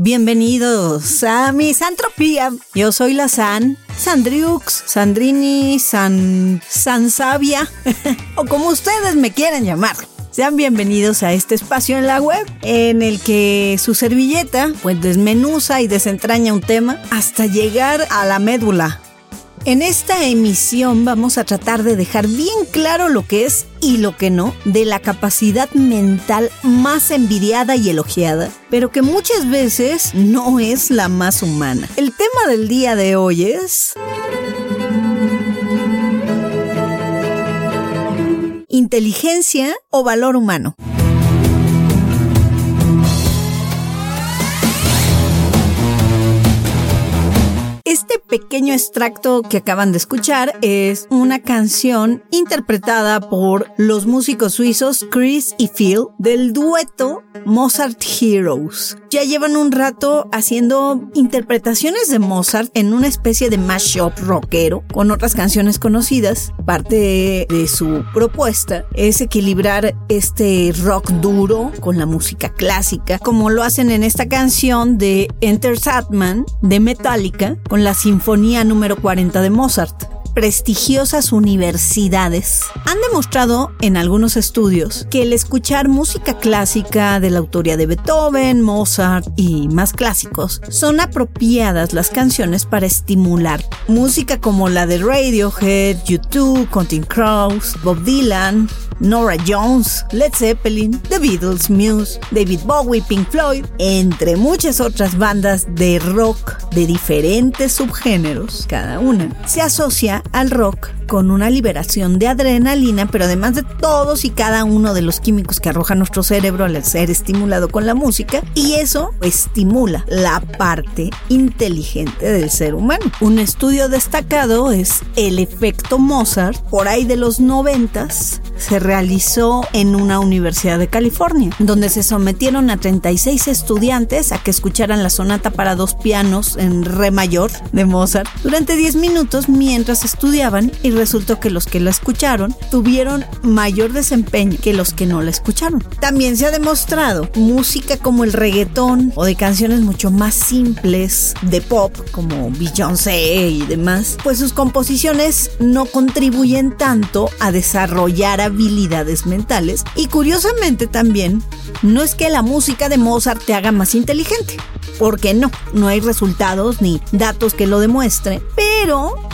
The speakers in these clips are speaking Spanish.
Bienvenidos a Misantropía. Yo soy la San, Sandriux, Sandrini, San, Sansavia, o como ustedes me quieran llamar. Sean bienvenidos a este espacio en la web en el que su servilleta pues desmenuza y desentraña un tema hasta llegar a la médula en esta emisión vamos a tratar de dejar bien claro lo que es y lo que no de la capacidad mental más envidiada y elogiada, pero que muchas veces no es la más humana. El tema del día de hoy es... Inteligencia o valor humano. Este pequeño extracto que acaban de escuchar es una canción interpretada por los músicos suizos Chris y Phil del dueto Mozart Heroes. Ya llevan un rato haciendo interpretaciones de Mozart en una especie de mashup rockero con otras canciones conocidas. Parte de su propuesta es equilibrar este rock duro con la música clásica, como lo hacen en esta canción de Enter Satman de Metallica con la Sinfonía número 40 de Mozart prestigiosas universidades han demostrado en algunos estudios que el escuchar música clásica de la autoría de Beethoven, Mozart y más clásicos son apropiadas las canciones para estimular. Música como la de Radiohead, U2, Counting Crows, Bob Dylan, Nora Jones, Led Zeppelin, The Beatles, Muse, David Bowie, Pink Floyd, entre muchas otras bandas de rock de diferentes subgéneros, cada una, se asocia al rock con una liberación de adrenalina, pero además de todos y cada uno de los químicos que arroja nuestro cerebro al ser estimulado con la música, y eso estimula la parte inteligente del ser humano. Un estudio destacado es el efecto Mozart, por ahí de los noventas, se realizó en una universidad de California, donde se sometieron a 36 estudiantes a que escucharan la sonata para dos pianos en re mayor de Mozart durante 10 minutos mientras estudiaban y resultó que los que la escucharon tuvieron mayor desempeño que los que no la escucharon. También se ha demostrado música como el reggaetón o de canciones mucho más simples de pop como Beyoncé y demás, pues sus composiciones no contribuyen tanto a desarrollar habilidades mentales y curiosamente también no es que la música de Mozart te haga más inteligente, porque no, no hay resultados ni datos que lo demuestren,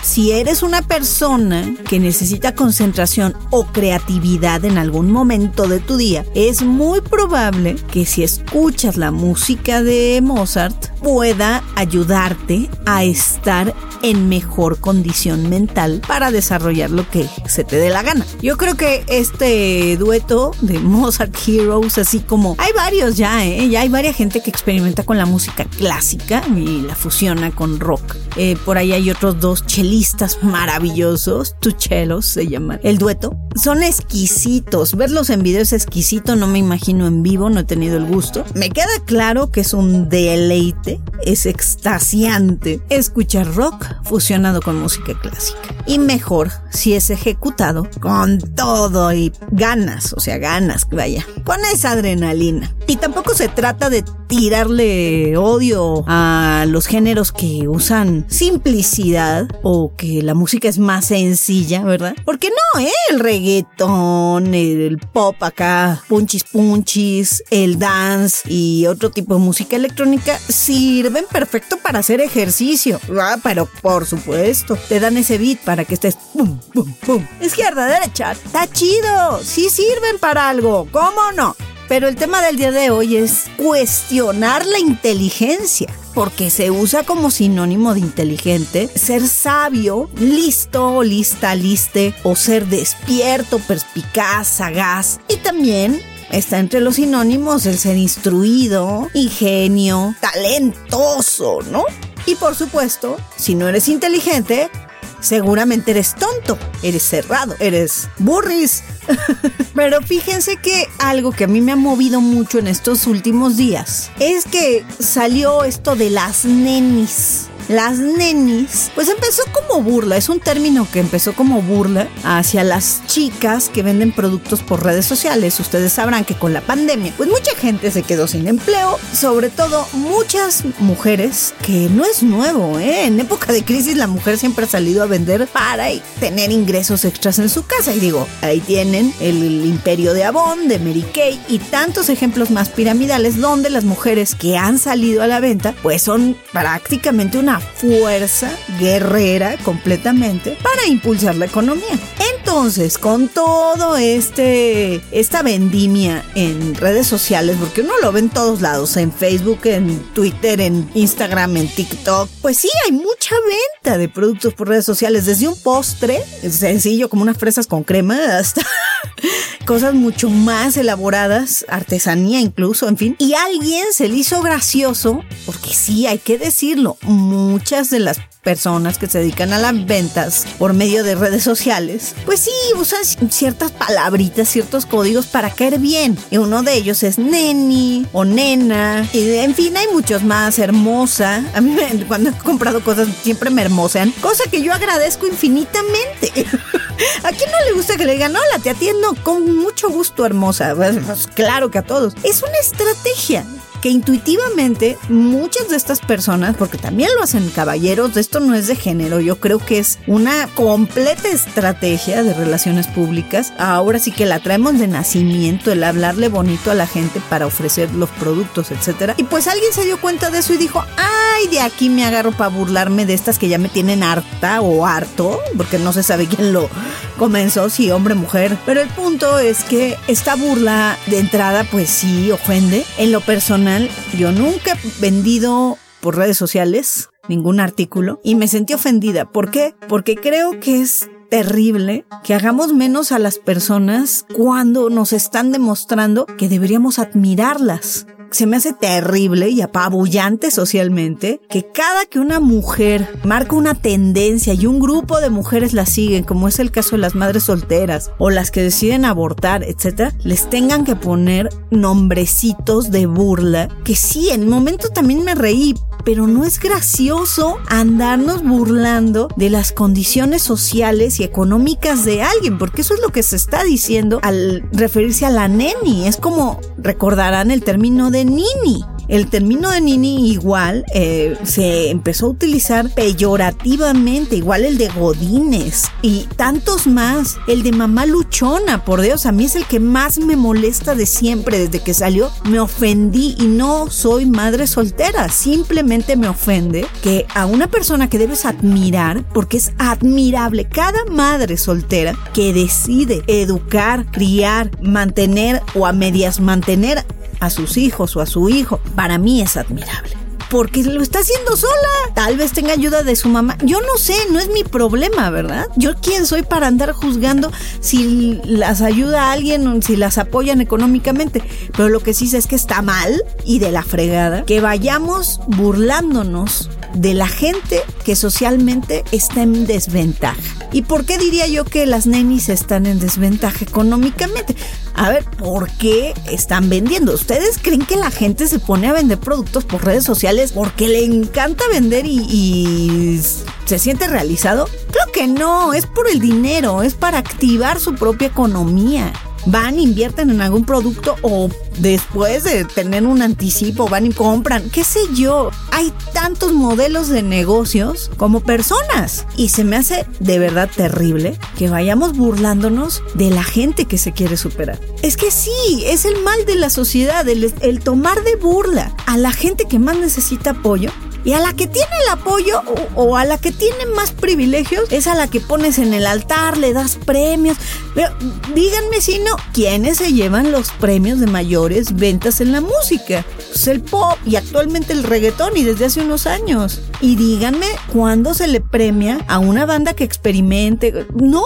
si eres una persona que necesita concentración o creatividad en algún momento de tu día, es muy probable que si escuchas la música de Mozart pueda ayudarte a estar en mejor condición mental para desarrollar lo que se te dé la gana. Yo creo que este dueto de Mozart Heroes, así como hay varios ya, ¿eh? ya hay varias gente que experimenta con la música clásica y la fusiona con rock. Eh, por ahí hay otros dos chelistas maravillosos, tuchelos se llaman. El dueto. Son exquisitos. Verlos en video es exquisito, no me imagino en vivo, no he tenido el gusto. Me queda claro que es un deleite, es extasiante escuchar rock fusionado con música clásica. Y mejor si es ejecutado con todo y ganas, o sea, ganas, vaya, con esa adrenalina. Y tampoco se trata de tirarle odio a los géneros que usan simplicidad o que la música es más sencilla, ¿verdad? Porque no, ¿eh? El reggaetón, el pop acá, punchis punchis, el dance y otro tipo de música electrónica sirven perfecto para hacer ejercicio. Ah, pero por supuesto, te dan ese beat para que estés pum, pum, pum. Izquierda, derecha, está chido. Sí sirven para algo, ¿cómo no? Pero el tema del día de hoy es cuestionar la inteligencia, porque se usa como sinónimo de inteligente ser sabio, listo, lista, liste, o ser despierto, perspicaz, sagaz, y también está entre los sinónimos el ser instruido, ingenio, talentoso, ¿no? Y por supuesto, si no eres inteligente, seguramente eres tonto, eres cerrado, eres burris. Pero fíjense que algo que a mí me ha movido mucho en estos últimos días es que salió esto de las nenis. Las nenis, pues empezó como burla, es un término que empezó como burla hacia las chicas que venden productos por redes sociales. Ustedes sabrán que con la pandemia, pues mucha gente se quedó sin empleo, sobre todo muchas mujeres, que no es nuevo, ¿eh? En época de crisis la mujer siempre ha salido a vender para tener ingresos extras en su casa. Y digo, ahí tienen el imperio de Avon, de Mary Kay y tantos ejemplos más piramidales donde las mujeres que han salido a la venta, pues son prácticamente una fuerza guerrera completamente para impulsar la economía. Entonces, con todo este esta vendimia en redes sociales, porque uno lo ve en todos lados, en Facebook, en Twitter, en Instagram, en TikTok, pues sí, hay mucha venta de productos por redes sociales, desde un postre sencillo como unas fresas con crema hasta cosas mucho más elaboradas, artesanía incluso, en fin. Y alguien se le hizo gracioso, porque sí, hay que decirlo, muchas de las personas que se dedican a las ventas por medio de redes sociales, pues sí, usan ciertas palabritas, ciertos códigos para caer bien. Y uno de ellos es neni o nena. Y en fin, hay muchos más. Hermosa. A mí cuando he comprado cosas siempre me hermosean. Cosa que yo agradezco infinitamente. ¿A quién no le gusta que le digan, hola, te atiendo con mucho gusto, hermosa? Pues, pues claro que a todos. Es una estrategia que intuitivamente muchas de estas personas, porque también lo hacen caballeros, esto no es de género, yo creo que es una completa estrategia de relaciones públicas. Ahora sí que la traemos de nacimiento, el hablarle bonito a la gente para ofrecer los productos, etcétera. Y pues alguien se dio cuenta de eso y dijo, ay, de aquí me agarro para burlarme de estas que ya me tienen harta o harto, porque no se sabe quién lo comenzó, si hombre, mujer. Pero el punto es que esta burla de entrada, pues sí, ofende. En lo personal, yo nunca he vendido por redes sociales ningún artículo y me sentí ofendida. ¿Por qué? Porque creo que es terrible que hagamos menos a las personas cuando nos están demostrando que deberíamos admirarlas se me hace terrible y apabullante socialmente que cada que una mujer marca una tendencia y un grupo de mujeres la siguen, como es el caso de las madres solteras o las que deciden abortar, etcétera, les tengan que poner nombrecitos de burla que sí, en un momento también me reí, pero no es gracioso andarnos burlando de las condiciones sociales y económicas de alguien, porque eso es lo que se está diciendo al referirse a la neni. Es como recordarán el término de nini. El término de nini igual eh, se empezó a utilizar peyorativamente, igual el de godines y tantos más. El de mamá luchona, por Dios, a mí es el que más me molesta de siempre. Desde que salió me ofendí y no soy madre soltera. Simplemente me ofende que a una persona que debes admirar, porque es admirable, cada madre soltera que decide educar, criar, mantener o a medias mantener a sus hijos o a su hijo, para mí es admirable porque lo está haciendo sola. Tal vez tenga ayuda de su mamá. Yo no sé, no es mi problema, ¿verdad? Yo quién soy para andar juzgando si las ayuda a alguien o si las apoyan económicamente. Pero lo que sí sé es que está mal y de la fregada que vayamos burlándonos de la gente que socialmente está en desventaja. ¿Y por qué diría yo que las nenis están en desventaja económicamente? A ver, ¿por qué están vendiendo? ¿Ustedes creen que la gente se pone a vender productos por redes sociales porque le encanta vender y, se siente realizado? Creo que no, es por el dinero, es para activar su propia economía van, invierten en algún producto o después de tener un anticipo van y compran, qué sé yo. Hay tantos modelos de negocios como personas y se me hace de verdad terrible que vayamos burlándonos de la gente que se quiere superar. Es que sí, es el mal de la sociedad, el, tomar de burla a la gente que más necesita apoyo y a la que tiene el apoyo o, a la que tiene más privilegios es a la que pones en el altar, le das premios. Pero díganme si no, ¿quiénes se llevan los premios de mayores ventas en la música? Pues el pop y actualmente el reggaetón y desde hace unos años. Y díganme cuándo se le premia a una banda que experimente. No,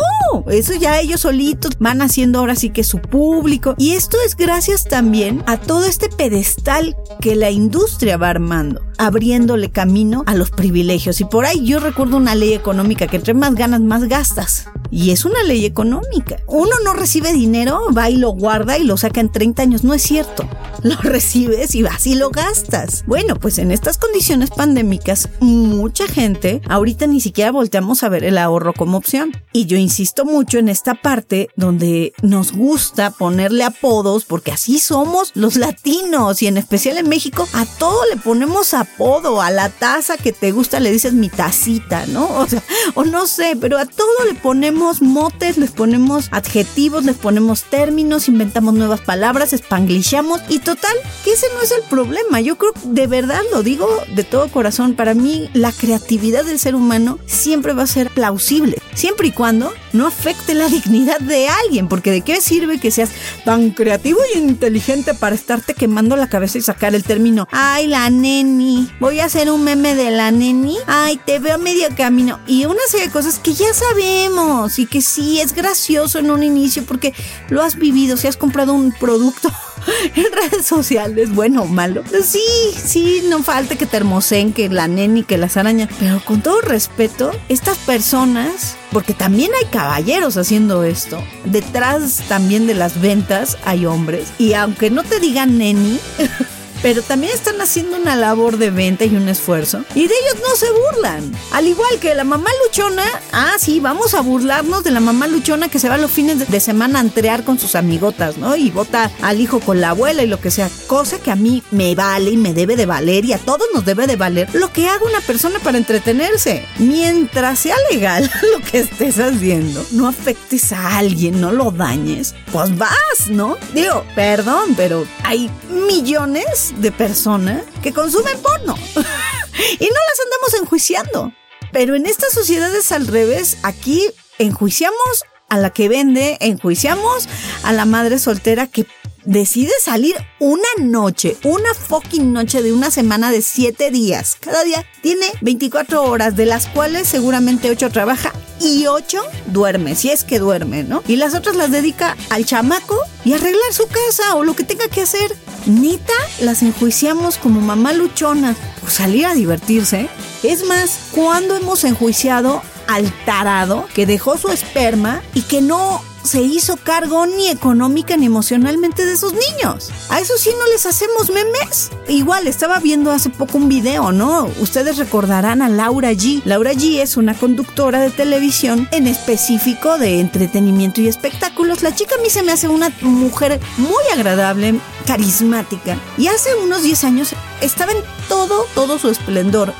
eso ya ellos solitos van haciendo ahora sí que su público. Y esto es gracias también a todo este pedestal que la industria va armando, abriéndole camino a los privilegios. Y por ahí yo recuerdo una ley económica que entre más ganas, más gastas. Y es una ley económica. Uno no recibe dinero, va y lo guarda y lo saca en 30 años. No es cierto. Lo recibes y vas y lo gastas. Bueno, pues en estas condiciones pandémicas, mucha gente ahorita ni siquiera volteamos a ver el ahorro como opción. Y yo insisto mucho en esta parte donde nos gusta ponerle apodos porque así somos los latinos y en especial en México a todo le ponemos apodo. A la taza que te gusta le dices mi tacita, ¿no? O sea, o no sé, pero a todo le ponemos motes, les ponemos adjetivos, les ponemos términos, inventamos nuevas palabras, spanglishamos y total, que ese no es el problema. Yo creo, de verdad lo digo de todo corazón, para mí la creatividad del ser humano siempre va a ser plausible, siempre y cuando no afecte la dignidad de alguien, porque de qué sirve que seas tan creativo y inteligente para estarte quemando la cabeza y sacar el término, ay, la neni, voy a hacer un meme de la neni, ay, te veo medio camino, y una serie de cosas que ya sabemos y que sí es gracioso en un inicio porque lo has vivido, si has comprado un producto en redes sociales, bueno o malo. Sí, sí, no falta que te hermosen, que la neni, que las arañas. Pero con todo respeto, estas personas, porque también hay caballeros haciendo esto, detrás también de las ventas hay hombres. Y aunque no te digan neni, pero también están haciendo una labor de venta y un esfuerzo. Y de ellos no se burlan. Al igual que la mamá luchona, ah, sí, vamos a burlarnos de la mamá luchona que se va los fines de semana a entrear con sus amigotas, ¿no? Y vota al hijo con la abuela y lo que sea. Cosa que a mí me vale y me debe de valer y a todos nos debe de valer lo que haga una persona para entretenerse. Mientras sea legal lo que estés haciendo, no afectes a alguien, no lo dañes, pues vas, ¿no? Digo, perdón, pero hay millones de personas que consumen porno. y no las andamos enjuiciando. Pero en estas sociedades al revés, aquí enjuiciamos a la que vende, enjuiciamos a la madre soltera que decide salir una noche, una fucking noche de una semana de 7 días. Cada día tiene 24 horas, de las cuales seguramente 8 trabaja y 8 duerme, si es que duerme, ¿no? Y las otras las dedica al chamaco y arreglar su casa o lo que tenga que hacer. Nita, las enjuiciamos como mamá luchona por salir a divertirse. Es más, ¿cuándo hemos enjuiciado al tarado que dejó su esperma y que no se hizo cargo ni económica ni emocionalmente de esos niños. A eso sí no les hacemos memes. Igual estaba viendo hace poco un video, ¿no? Ustedes recordarán a Laura G. Laura G es una conductora de televisión en específico de entretenimiento y espectáculos. La chica a mí se me hace una mujer muy agradable, carismática. Y hace unos 10 años estaba en todo, todo su esplendor.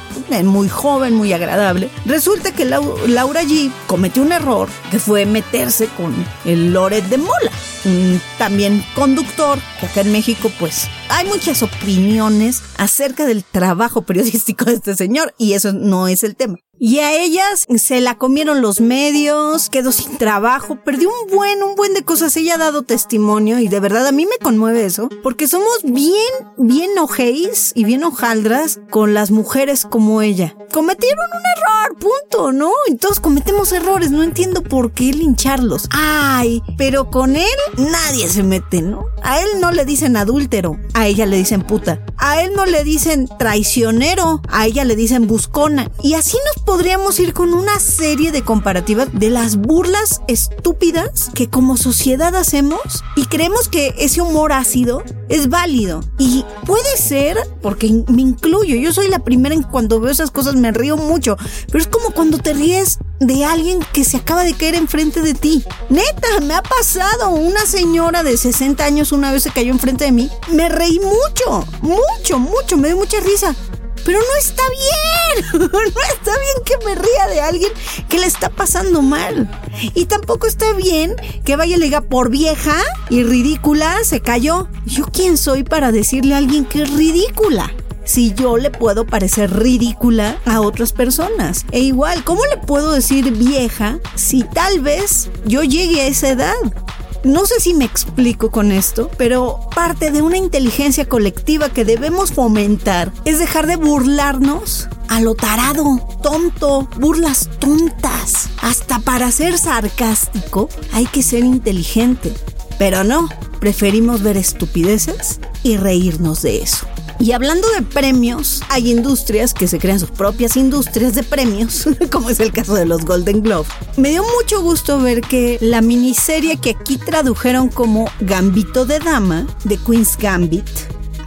Muy joven, muy agradable. Resulta que Laura G cometió un error que fue meterse con el Loret de Mola, también conductor, acá en México pues hay muchas opiniones acerca del trabajo periodístico de este señor y eso no es el tema. Y a ellas se la comieron los medios, quedó sin trabajo, perdió un buen, un buen de cosas. Ella ha dado testimonio y de verdad a mí me conmueve eso, porque somos bien, bien ojéis y bien hojaldras con las mujeres como ella. Cometieron un error, punto, ¿no? Y todos cometemos errores, no entiendo por qué lincharlos. Ay, pero con él nadie se mete, ¿no? A él no le dicen adúltero, a ella le dicen puta. A él no le dicen traicionero, a ella le dicen buscona. Y así nos podríamos ir con una serie de comparativas de las burlas estúpidas que como sociedad hacemos y creemos que ese humor ácido es válido. Y puede ser, porque me incluyo, yo soy la primera en cuando veo esas cosas me río mucho, pero es como cuando te ríes de alguien que se acaba de caer enfrente de ti. Neta, me ha pasado. Una señora de 60 años una vez se cayó enfrente de mí. Me reí mucho, mucho, mucho, me dio mucha risa. Pero no está bien. No está bien que me ría de alguien que le está pasando mal. Y tampoco está bien que vaya y le diga por vieja y ridícula se cayó. ¿Yo quién soy para decirle a alguien que es ridícula? si yo le puedo parecer ridícula a otras personas. E igual, ¿cómo le puedo decir vieja si tal vez yo llegue a esa edad? No sé si me explico con esto, pero parte de una inteligencia colectiva que debemos fomentar es dejar de burlarnos a lo tarado, tonto, burlas tontas. Hasta para ser sarcástico hay que ser inteligente. Pero no, preferimos ver estupideces y reírnos de eso. Y hablando de premios, hay industrias que se crean sus propias industrias de premios, como es el caso de los Golden Globe. Me dio mucho gusto ver que la miniserie que aquí tradujeron como Gambito de Dama, de Queen's Gambit,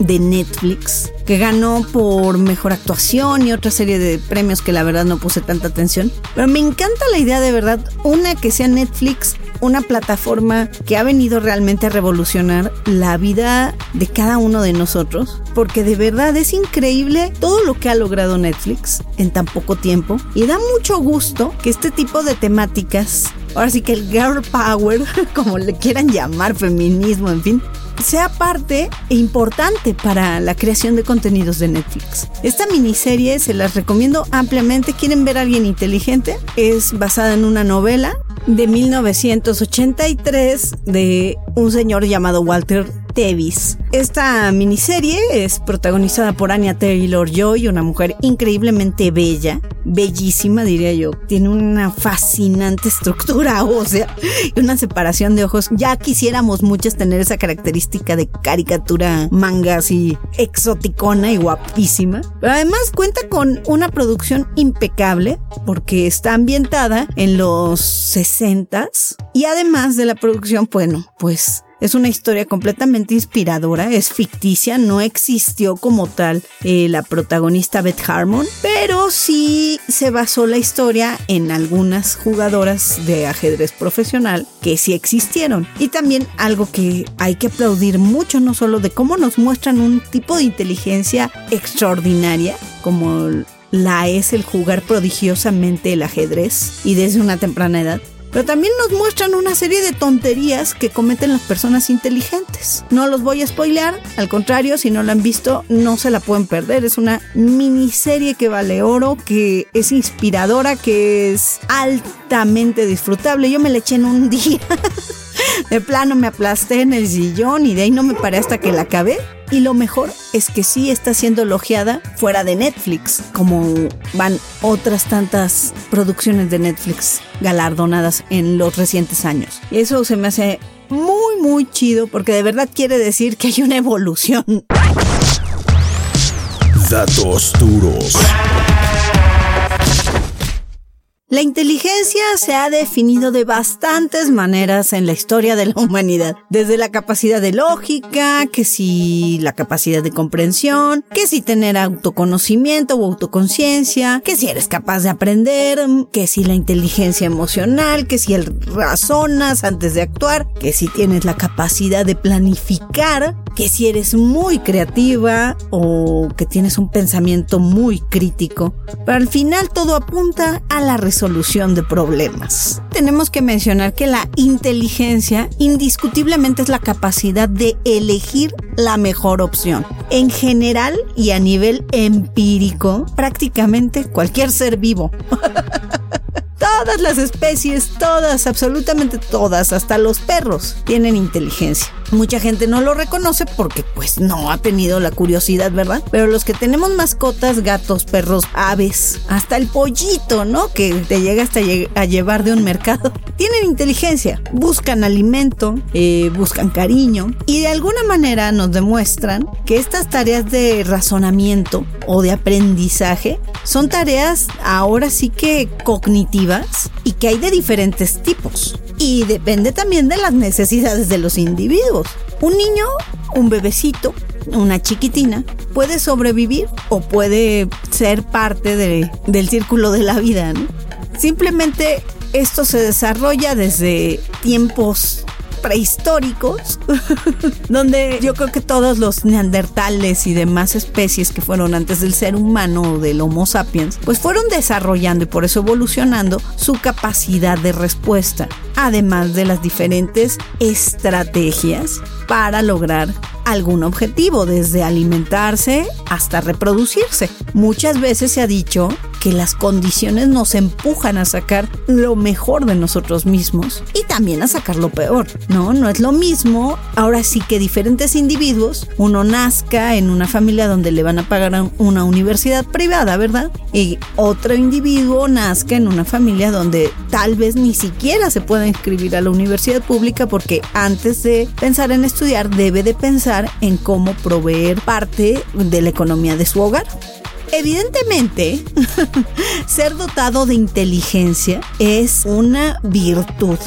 de Netflix, que ganó por mejor actuación y otra serie de premios que la verdad no puse tanta atención. Pero me encanta la idea de verdad, una que sea Netflix una plataforma que ha venido realmente a revolucionar la vida de cada uno de nosotros, porque de verdad es increíble todo lo que ha logrado Netflix en tan poco tiempo y da mucho gusto que este tipo de temáticas, ahora sí que el girl power, como le quieran llamar, feminismo, en fin, sea parte e importante para la creación de contenidos de Netflix. Esta miniserie se las recomiendo ampliamente. ¿Quieren ver a alguien inteligente? Es basada en una novela de 1983 de un señor llamado Walter Tevis. Esta miniserie es protagonizada por Anya Taylor Joy, una mujer increíblemente bella, bellísima diría yo. Tiene una fascinante estructura ósea y una separación de ojos. Ya quisiéramos muchas tener esa característica de caricatura manga así exoticona y guapísima. Además cuenta con una producción impecable porque está ambientada en los 60s y además de la producción, bueno, pues es una historia completamente inspiradora, es ficticia, no existió como tal eh, la protagonista Beth Harmon, pero sí se basó la historia en algunas jugadoras de ajedrez profesional que sí existieron. Y también algo que hay que aplaudir mucho, no solo de cómo nos muestran un tipo de inteligencia extraordinaria, como la es el jugar prodigiosamente el ajedrez y desde una temprana edad, pero también nos muestran una serie de tonterías que cometen las personas inteligentes. No los voy a spoilear, al contrario, si no la han visto, no se la pueden perder. Es una miniserie que vale oro, que es inspiradora, que es altamente disfrutable. Yo me la eché en un día. De plano me aplasté en el sillón y de ahí no me paré hasta que la acabé. Y lo mejor es que sí está siendo elogiada fuera de Netflix, como van otras tantas producciones de Netflix galardonadas en los recientes años. Y eso se me hace muy, muy chido porque de verdad quiere decir que hay una evolución. Datos duros. La inteligencia se ha definido de bastantes maneras en la historia de la humanidad, desde la capacidad de lógica, que si la capacidad de comprensión, que si tener autoconocimiento o autoconciencia, que si eres capaz de aprender, que si la inteligencia emocional, que si el razonas antes de actuar, que si tienes la capacidad de planificar, que si eres muy creativa o que tienes un pensamiento muy crítico. Pero al final todo apunta a la resolución de problemas. Tenemos que mencionar que la inteligencia indiscutiblemente es la capacidad de elegir la mejor opción. En general y a nivel empírico, prácticamente cualquier ser vivo. Todas las especies, todas, absolutamente todas, hasta los perros, tienen inteligencia. Mucha gente no lo reconoce porque pues no ha tenido la curiosidad, ¿verdad? Pero los que tenemos mascotas, gatos, perros, aves, hasta el pollito, ¿no? Que te llega hasta a llevar de un mercado, tienen inteligencia, buscan alimento, eh, buscan cariño y de alguna manera nos demuestran que estas tareas de razonamiento o de aprendizaje son tareas ahora sí que cognitivas y que hay de diferentes tipos. Y depende también de las necesidades de los individuos. Un niño, un bebecito, una chiquitina, puede sobrevivir o puede ser parte del círculo de la vida. Simplemente esto se desarrolla desde tiempos prehistóricos, donde yo creo que todos los neandertales y demás especies que fueron antes del ser humano o del Homo sapiens, pues fueron desarrollando y por eso evolucionando su capacidad de respuesta, además de las diferentes estrategias para lograr algún objetivo, desde alimentarse hasta reproducirse. Muchas veces se ha dicho que las condiciones nos empujan a sacar lo mejor de nosotros mismos y también a sacar lo peor, ¿no? No es lo mismo, ahora sí que diferentes individuos, uno nazca en una familia donde le van a pagar una universidad privada, ¿verdad? Y otro individuo nazca en una familia donde tal vez ni siquiera se pueda inscribir a la universidad pública porque antes de pensar en estudiar debe de pensar en cómo proveer parte de la economía de su hogar. Evidentemente, ser dotado de inteligencia es una virtud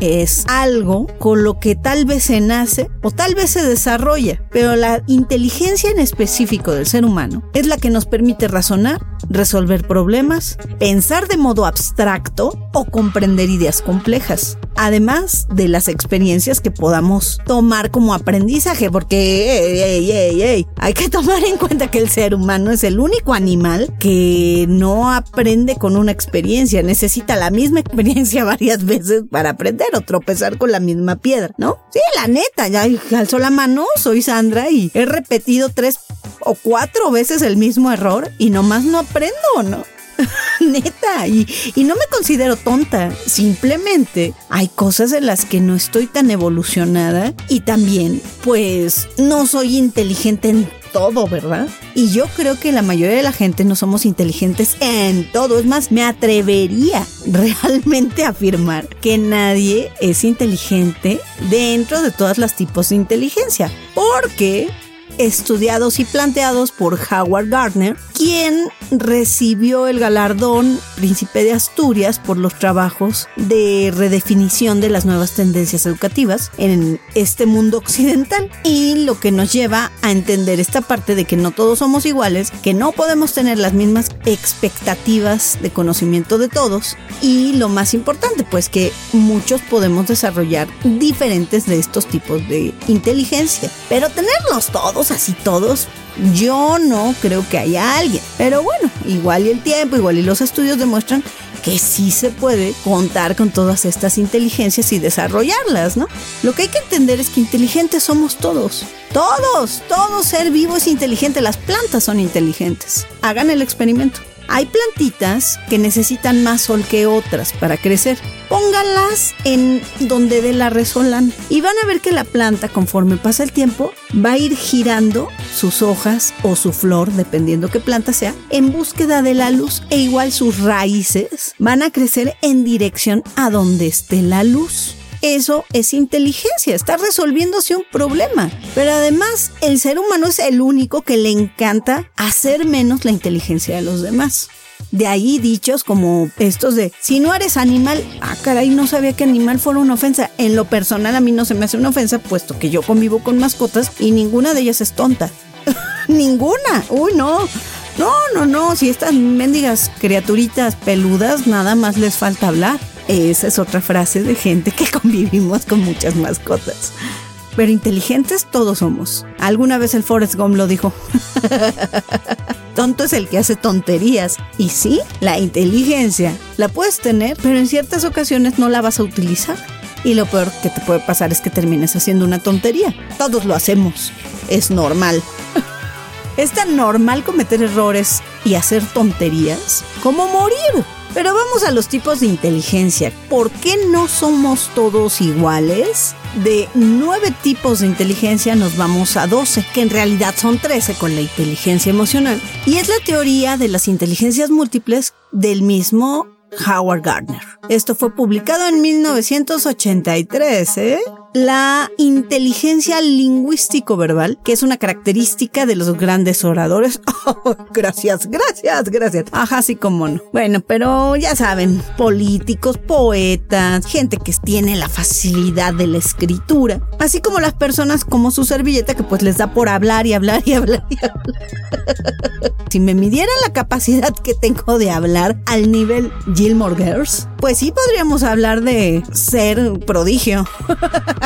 es algo con lo que tal vez se nace o tal vez se desarrolla, pero la inteligencia en específico del ser humano es la que nos permite razonar, resolver problemas, pensar de modo abstracto o comprender ideas complejas, además de las experiencias que podamos tomar como aprendizaje, porque hay que tomar en cuenta que el ser humano es el único animal que no aprende con una experiencia, necesita la misma experiencia varias veces para aprender o tropezar con la misma piedra, ¿no? Sí, la neta, ya alzo la mano, soy Sandra y he repetido tres o cuatro veces el mismo error y nomás no aprendo, ¿no? Neta, y, no me considero tonta, simplemente hay cosas en las que no estoy tan evolucionada y también pues no soy inteligente en todo, ¿verdad? Y yo creo que la mayoría de la gente no somos inteligentes en todo. Es más, me atrevería realmente a afirmar que nadie es inteligente dentro de todas las tipos de inteligencia. Porque estudiados y planteados por Howard Gardner, quien recibió el galardón Príncipe de Asturias por los trabajos de redefinición de las nuevas tendencias educativas en este mundo occidental. Y lo que nos lleva a entender esta parte de que no todos somos iguales, que no podemos tener las mismas expectativas de conocimiento de todos. Y lo más importante pues que muchos podemos desarrollar diferentes de estos tipos de inteligencia, pero tenerlos todos así todos yo no creo que haya alguien. Pero bueno, igual y el tiempo, igual y los estudios demuestran que sí se puede contar con todas estas inteligencias y desarrollarlas, ¿no? Lo que hay que entender es que inteligentes somos todos. Todos, todo ser vivo es inteligente. Las plantas son inteligentes. Hagan el experimento. Hay plantitas que necesitan más sol que otras para crecer. Pónganlas en donde de la resolan y van a ver que la planta conforme pasa el tiempo va a ir girando sus hojas o su flor, dependiendo qué planta sea, en búsqueda de la luz e igual sus raíces van a crecer en dirección a donde esté la luz. Eso es inteligencia, está resolviéndose un problema. Pero además, el ser humano es el único que le encanta hacer menos la inteligencia de los demás. De ahí dichos como estos de, si no eres animal, ah caray, no sabía que animal fuera una ofensa. En lo personal a mí no se me hace una ofensa, puesto que yo convivo con mascotas y ninguna de ellas es tonta. ninguna. Uy, no. No, no, no. Si estas mendigas criaturitas peludas, nada más les falta hablar. Esa es otra frase de gente que convivimos con muchas mascotas. Pero inteligentes todos somos. Alguna vez el Forrest Gump lo dijo. Tonto es el que hace tonterías. Y sí, la inteligencia la puedes tener, pero en ciertas ocasiones no la vas a utilizar. Y lo peor que te puede pasar es que termines haciendo una tontería. Todos lo hacemos. Es normal. es tan normal cometer errores y hacer tonterías como morir. Pero vamos a los tipos de inteligencia. ¿Por qué no somos todos iguales? De nueve tipos de inteligencia nos vamos a 12, que en realidad son 13 con la inteligencia emocional. Y es la teoría de las inteligencias múltiples del mismo Howard Gardner. Esto fue publicado en 1983, ¿eh? La inteligencia lingüístico-verbal, que es una característica de los grandes oradores. Oh, gracias, gracias, gracias. Ajá, sí como no. Bueno, pero ya saben, políticos, poetas, gente que tiene la facilidad de la escritura, así como las personas como su servilleta que pues les da por hablar y hablar y hablar y hablar. si me midieran la capacidad que tengo de hablar al nivel Gilmore Girls, pues sí podríamos hablar de ser prodigio.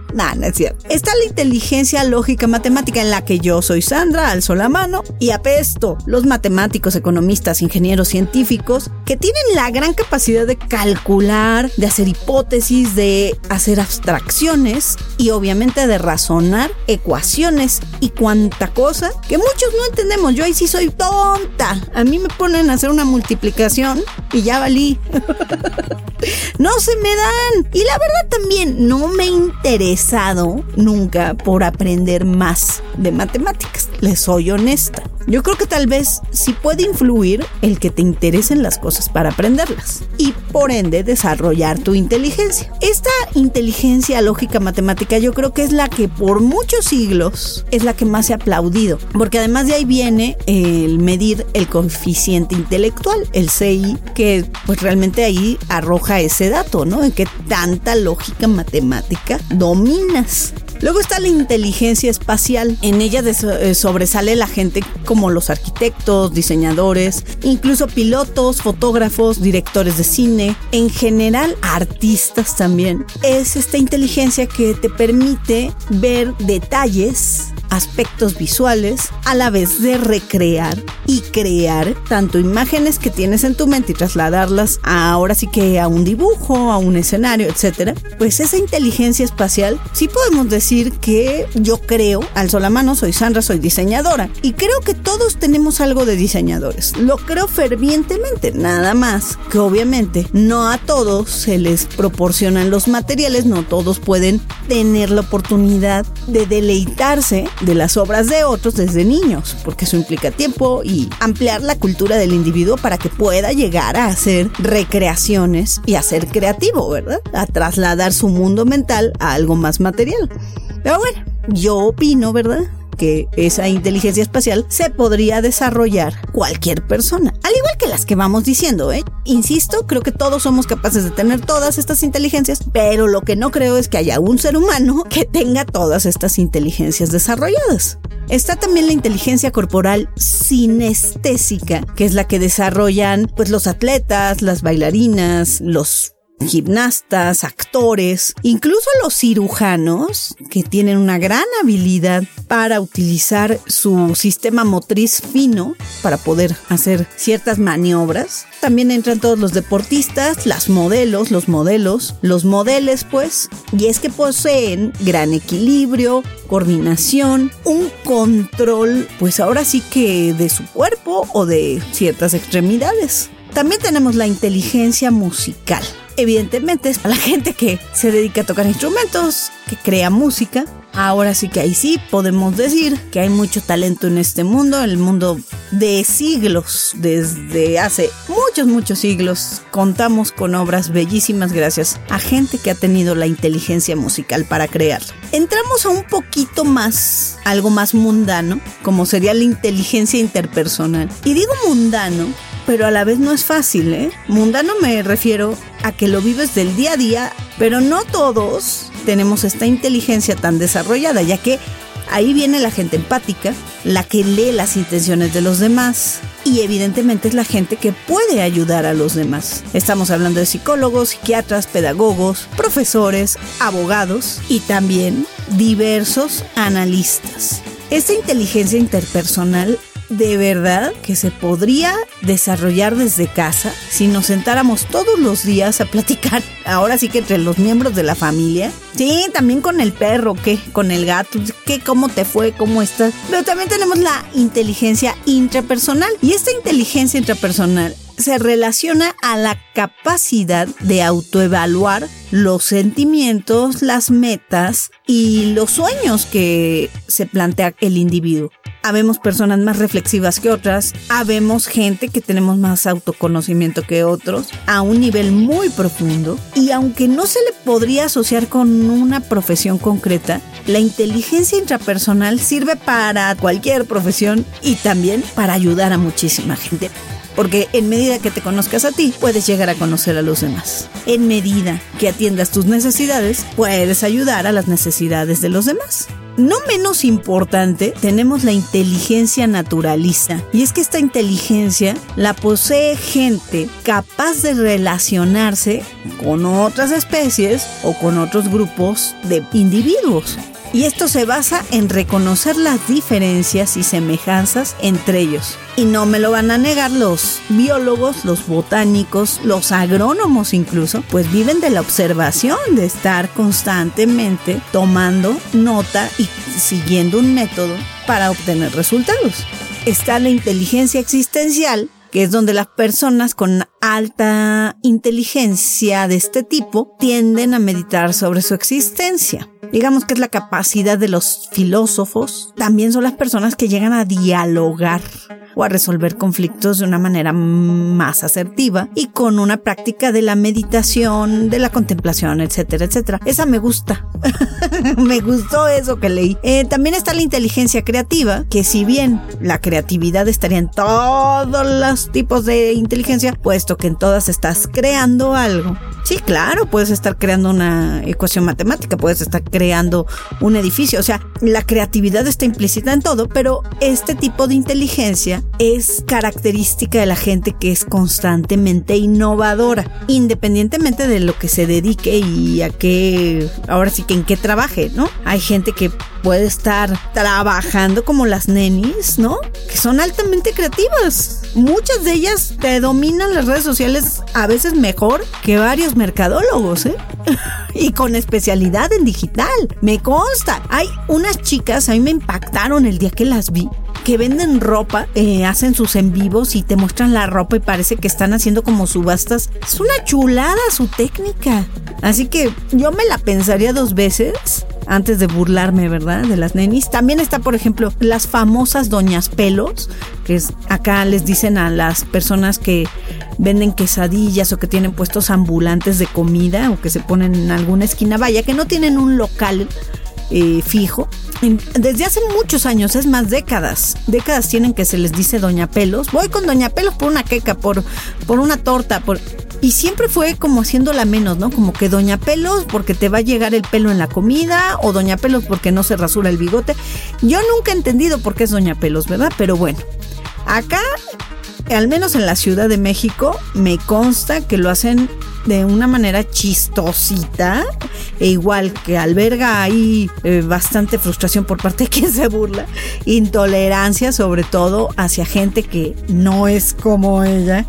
Nah, no es cierto. Está la inteligencia lógica matemática en la que yo soy Sandra, alzo la mano y apesto. Los matemáticos, economistas, ingenieros científicos que tienen la gran capacidad de calcular, de hacer hipótesis, de hacer abstracciones y obviamente de razonar ecuaciones y cuanta cosa que muchos no entendemos. Yo ahí sí soy tonta. A mí me ponen a hacer una multiplicación y ya valí. no se me dan. Y la verdad también no me he nunca por aprender más de matemáticas. Les soy honesta. Yo creo que tal vez sí puede influir el que te interesen las cosas para aprenderlas y por ende desarrollar tu inteligencia. Esta inteligencia lógica matemática yo creo que es la que por muchos siglos es la que más se ha aplaudido, porque además de ahí viene el medir el coeficiente intelectual, el CI, que pues realmente ahí arroja ese dato, ¿no? En que tanta lógica matemática dominas. Luego está la inteligencia espacial. En ella eh, sobresale la gente como los arquitectos, diseñadores, incluso pilotos, fotógrafos, directores de cine, en general artistas también. Es esta inteligencia que te permite ver detalles aspectos visuales a la vez de recrear y crear tanto imágenes que tienes en tu mente y trasladarlas ahora sí que a un dibujo, a un escenario, etcétera. Pues esa inteligencia espacial, sí podemos decir que yo creo, alzo la mano, soy Sandra, soy diseñadora y creo que todos tenemos algo de diseñadores. Lo creo fervientemente, nada más que obviamente no a todos se les proporcionan los materiales, no todos pueden tener la oportunidad de deleitarse de las obras de otros desde niños, porque eso implica tiempo y ampliar la cultura del individuo para que pueda llegar a hacer recreaciones y a ser creativo, ¿verdad? A trasladar su mundo mental a algo más material. Pero bueno, yo opino, ¿verdad? Que esa inteligencia espacial se podría desarrollar cualquier persona, al igual que las que vamos diciendo, ¿eh? Insisto, creo que todos somos capaces de tener todas estas inteligencias, pero lo que no creo es que haya un ser humano que tenga todas estas inteligencias desarrolladas. Está también la inteligencia corporal sinestésica, que es la que desarrollan pues los atletas, las bailarinas, los gimnastas, actores, incluso los cirujanos, que tienen una gran habilidad para utilizar su sistema motriz fino para poder hacer ciertas maniobras. También entran todos los deportistas, las modelos, los modelos, los modeles pues, y es que poseen gran equilibrio, coordinación, un control, pues ahora sí que de su cuerpo o de ciertas extremidades. También tenemos la inteligencia musical evidentemente es para la gente que se dedica a tocar instrumentos, que crea música. Ahora sí que ahí sí podemos decir que hay mucho talento en este mundo, el mundo de siglos, desde hace muchos, muchos siglos, contamos con obras bellísimas gracias a gente que ha tenido la inteligencia musical para crear. Entramos a un poquito más, algo más mundano, como sería la inteligencia interpersonal. Y digo mundano pero a la vez no es fácil, ¿eh? Mundano me refiero a que lo vives del día a día, pero no todos tenemos esta inteligencia tan desarrollada, ya que ahí viene la gente empática, la que lee las intenciones de los demás y evidentemente es la gente que puede ayudar a los demás. Estamos hablando de psicólogos, psiquiatras, pedagogos, profesores, abogados y también diversos analistas. Esta inteligencia interpersonal de verdad que se podría desarrollar desde casa si nos sentáramos todos los días a platicar, ahora sí que entre los miembros de la familia. Sí, también con el perro, ¿qué? Con el gato, ¿qué? ¿Cómo te fue? ¿Cómo estás? Pero también tenemos la inteligencia intrapersonal. Y esta inteligencia intrapersonal se relaciona a la capacidad de autoevaluar los sentimientos, las metas y los sueños que se plantea el individuo. Habemos personas más reflexivas que otras, habemos gente que tenemos más autoconocimiento que otros a un nivel muy profundo y aunque no se le podría asociar con una profesión concreta, la inteligencia intrapersonal sirve para cualquier profesión y también para ayudar a muchísima gente. Porque en medida que te conozcas a ti, puedes llegar a conocer a los demás. En medida que atiendas tus necesidades, puedes ayudar a las necesidades de los demás. No menos importante, tenemos la inteligencia naturalista. Y es que esta inteligencia la posee gente capaz de relacionarse con otras especies o con otros grupos de individuos y esto se basa en reconocer las diferencias y semejanzas entre ellos. Y no me lo van a negar los biólogos, los botánicos, los agrónomos incluso, pues viven de la observación, de estar constantemente tomando nota y siguiendo un método para obtener resultados. Está la inteligencia existencial, que es donde las personas con alta inteligencia de este tipo tienden a meditar sobre su existencia. Digamos que es la capacidad de los filósofos. También son las personas que llegan a dialogar o a resolver conflictos de una manera más asertiva y con una práctica de la meditación, de la contemplación, etcétera, etcétera. Esa me gusta. me gustó eso que leí. Eh, también está la inteligencia creativa, que si bien la creatividad estaría en todos los tipos de inteligencia, que en todas estás creando algo. Sí, claro, puedes estar creando una ecuación matemática, puedes estar creando un edificio, o sea, la creatividad está implícita en todo, pero este tipo de inteligencia es característica de la gente que es constantemente innovadora, independientemente de lo que se dedique y a qué, ahora sí que en qué trabaje, ¿no? Hay gente que puede estar trabajando como las nenis, ¿no? Que son altamente creativas. Muchas de ellas te dominan las redes sociales a veces mejor que varios mercadólogos, ¿eh? y con especialidad en digital. Me consta. Hay unas chicas, a mí me impactaron el día que las vi, que venden ropa, eh, hacen sus en vivos y te muestran la ropa y parece que están haciendo como subastas. Es una chulada su técnica. Así que yo me la pensaría dos veces antes de burlarme, ¿verdad? De las nenis. También está, por ejemplo, las famosas doñas pelos, que es, acá les dicen a las personas que venden quesadillas o que tienen puestos ambulantes de comida o que se ponen en alguna esquina, vaya, que no tienen un local eh, fijo. Desde hace muchos años, es más décadas, décadas tienen que se les dice Doña Pelos. Voy con Doña Pelos por una queca, por, por una torta, por... Y siempre fue como haciéndola menos, ¿no? Como que Doña Pelos porque te va a llegar el pelo en la comida o Doña Pelos porque no se rasura el bigote. Yo nunca he entendido por qué es Doña Pelos, ¿verdad? Pero bueno, acá, al menos en la Ciudad de México, me consta que lo hacen de una manera chistosita e igual que alberga ahí eh, bastante frustración por parte de quien se burla, intolerancia sobre todo hacia gente que no es como ella,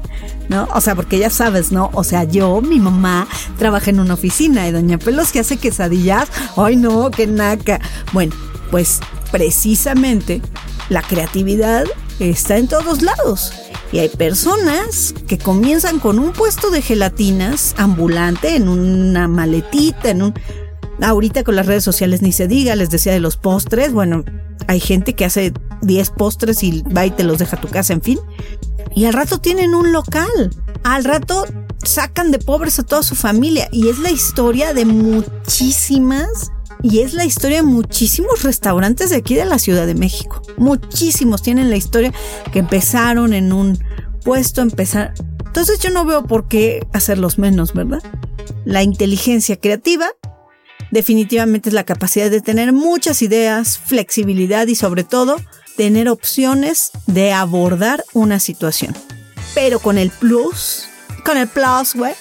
¿no? O sea, porque ya sabes, ¿no? O sea, yo, mi mamá, trabaja en una oficina y Doña Pelos que hace quesadillas, ay no, qué naca. Bueno, pues precisamente la creatividad está en todos lados. Y hay personas que comienzan con un puesto de gelatinas ambulante en una maletita, en un... Ahorita con las redes sociales ni se diga, les decía de los postres, bueno, hay gente que hace 10 postres y va y te los deja a tu casa, en fin. Y al rato tienen un local. Al rato sacan de pobres a toda su familia. Y es la historia de muchísimas y es la historia de muchísimos restaurantes de aquí de la Ciudad de México. Muchísimos tienen la historia que empezaron en un puesto, empezar. Entonces yo no veo por qué hacerlos menos, ¿verdad? La inteligencia creativa definitivamente es la capacidad de tener muchas ideas, flexibilidad y sobre todo tener opciones de abordar una situación. Pero con el plus, con el plus, güey,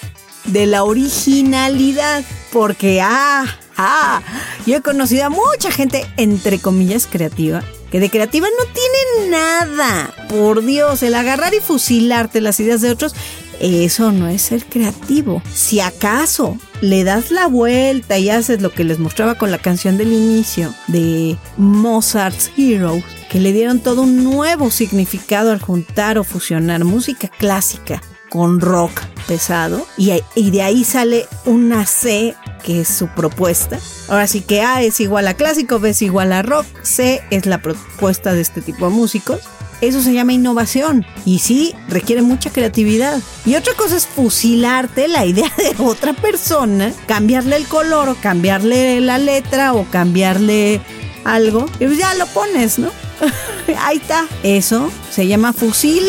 de la originalidad. Porque, ah, Ah, yo he conocido a mucha gente, entre comillas, creativa, que de creativa no tiene nada. Por Dios, el agarrar y fusilarte las ideas de otros, eso no es ser creativo. Si acaso le das la vuelta y haces lo que les mostraba con la canción del inicio de Mozart's Heroes, que le dieron todo un nuevo significado al juntar o fusionar música clásica con rock pesado y, y, de ahí sale una C que es su propuesta. Ahora sí que A es igual a clásico, B es igual a rock, C es la propuesta de este tipo de músicos. Eso se llama innovación y sí, requiere mucha creatividad. Y otra cosa es fusilarte la idea de otra persona, cambiarle el color o cambiarle la letra o cambiarle algo y pues ya lo pones, ¿no? Ahí está. Eso se llama fusil.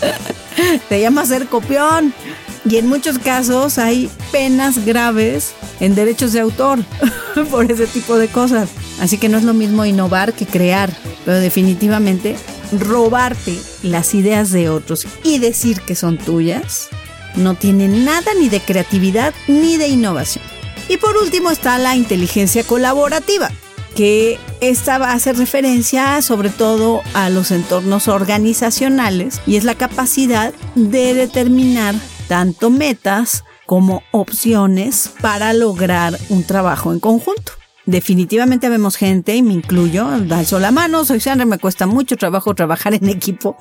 Se llama ser copión. Y en muchos casos hay penas graves en derechos de autor por ese tipo de cosas. Así que no es lo mismo innovar que crear, pero definitivamente robarte las ideas de otros y decir que son tuyas no tiene nada ni de creatividad ni de innovación. Y por último está la inteligencia colaborativa, que esta hacer referencia sobre todo a los entornos organizacionales y es la capacidad de determinar tanto metas como opciones para lograr un trabajo en conjunto. Definitivamente vemos gente, y me incluyo, alzo la mano, soy Sandra, me cuesta mucho trabajo trabajar en equipo.